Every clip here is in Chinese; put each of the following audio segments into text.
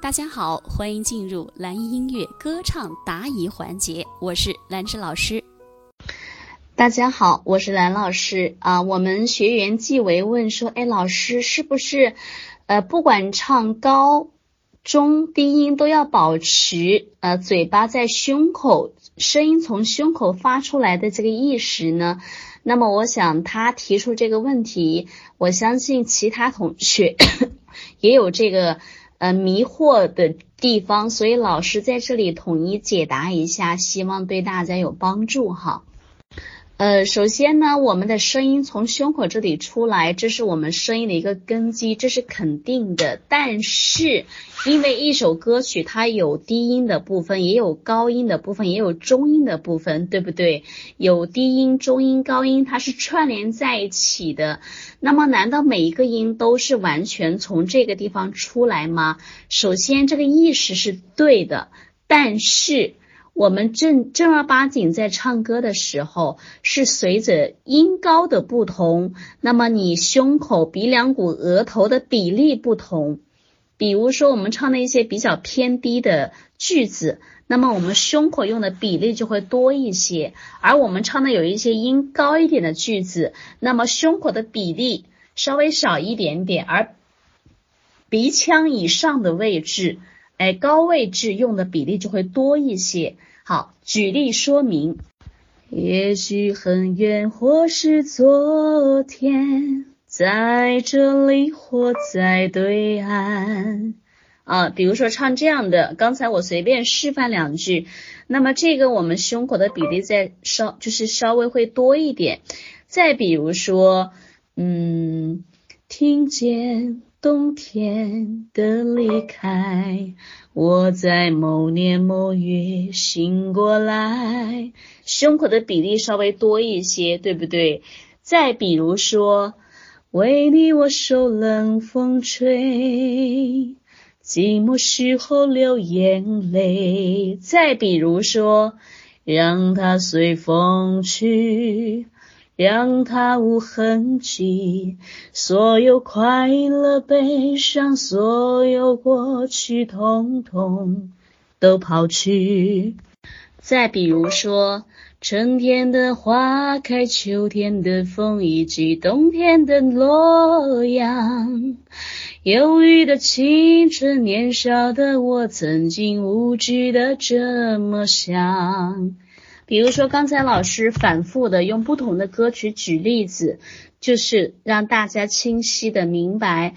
大家好，欢迎进入蓝音音乐歌唱答疑环节，我是兰芝老师。大家好，我是兰老师啊。我们学员纪维问说，哎，老师是不是呃，不管唱高、中、低音都要保持呃嘴巴在胸口，声音从胸口发出来的这个意识呢？那么我想他提出这个问题，我相信其他同学 也有这个。呃，迷惑的地方，所以老师在这里统一解答一下，希望对大家有帮助哈。呃，首先呢，我们的声音从胸口这里出来，这是我们声音的一个根基，这是肯定的。但是，因为一首歌曲它有低音的部分，也有高音的部分，也有中音的部分，对不对？有低音、中音、高音，它是串联在一起的。那么，难道每一个音都是完全从这个地方出来吗？首先，这个意识是对的，但是。我们正正儿八经在唱歌的时候，是随着音高的不同，那么你胸口、鼻梁骨、额头的比例不同。比如说，我们唱的一些比较偏低的句子，那么我们胸口用的比例就会多一些；而我们唱的有一些音高一点的句子，那么胸口的比例稍微少一点点，而鼻腔以上的位置，哎，高位置用的比例就会多一些。好，举例说明。也许很远，或是昨天，在这里或在对岸。啊，比如说唱这样的，刚才我随便示范两句，那么这个我们胸口的比例在稍，就是稍微会多一点。再比如说，嗯，听见。冬天的离开，我在某年某月醒过来，胸口的比例稍微多一些，对不对？再比如说，为你我受冷风吹，寂寞时候流眼泪。再比如说，让它随风去。让它无痕迹，所有快乐、悲伤，所有过去，统统都抛去。再比如说，春天的花开，秋天的风，以及冬天的洛阳。忧郁的青春，年少的我，曾经无知的这么想。比如说，刚才老师反复的用不同的歌曲举例子，就是让大家清晰的明白，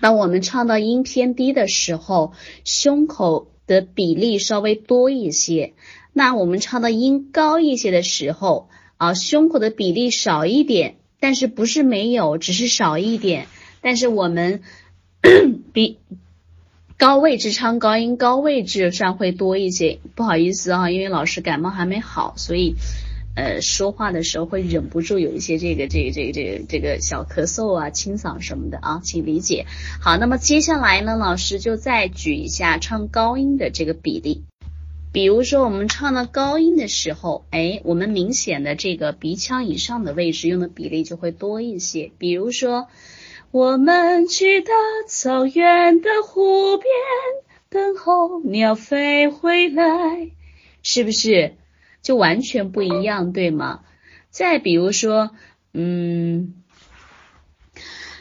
当我们唱到音偏低的时候，胸口的比例稍微多一些；那我们唱到音高一些的时候，啊，胸口的比例少一点，但是不是没有，只是少一点。但是我们 比。高位置唱高音，高位置上会多一些。不好意思啊，因为老师感冒还没好，所以呃说话的时候会忍不住有一些这个这个这个这个这个小咳嗽啊、清嗓什么的啊，请理解。好，那么接下来呢，老师就再举一下唱高音的这个比例。比如说我们唱到高音的时候，哎，我们明显的这个鼻腔以上的位置用的比例就会多一些。比如说。我们去大草原的湖边，等候鸟飞回来，是不是就完全不一样，对吗？再比如说，嗯，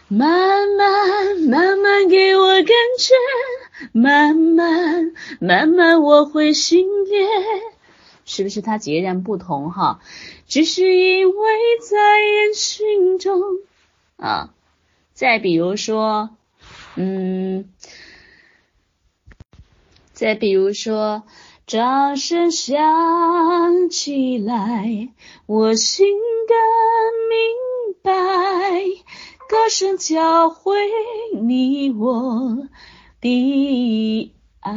慢慢慢慢给我感觉，慢慢慢慢我会心裂，是不是它截然不同哈？只是因为在人群中啊。再比如说，嗯，再比如说，掌声响起来，我心更明白，歌声教会你我的爱。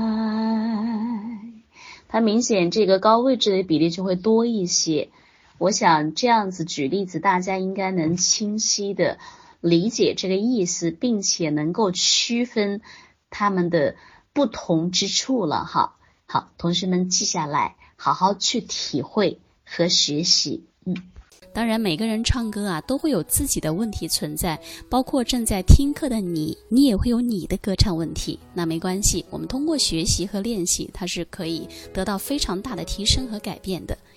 它明显这个高位置的比例就会多一些。我想这样子举例子，大家应该能清晰的。理解这个意思，并且能够区分他们的不同之处了哈。好，同学们记下来，好好去体会和学习。嗯。当然，每个人唱歌啊都会有自己的问题存在，包括正在听课的你，你也会有你的歌唱问题。那没关系，我们通过学习和练习，它是可以得到非常大的提升和改变的。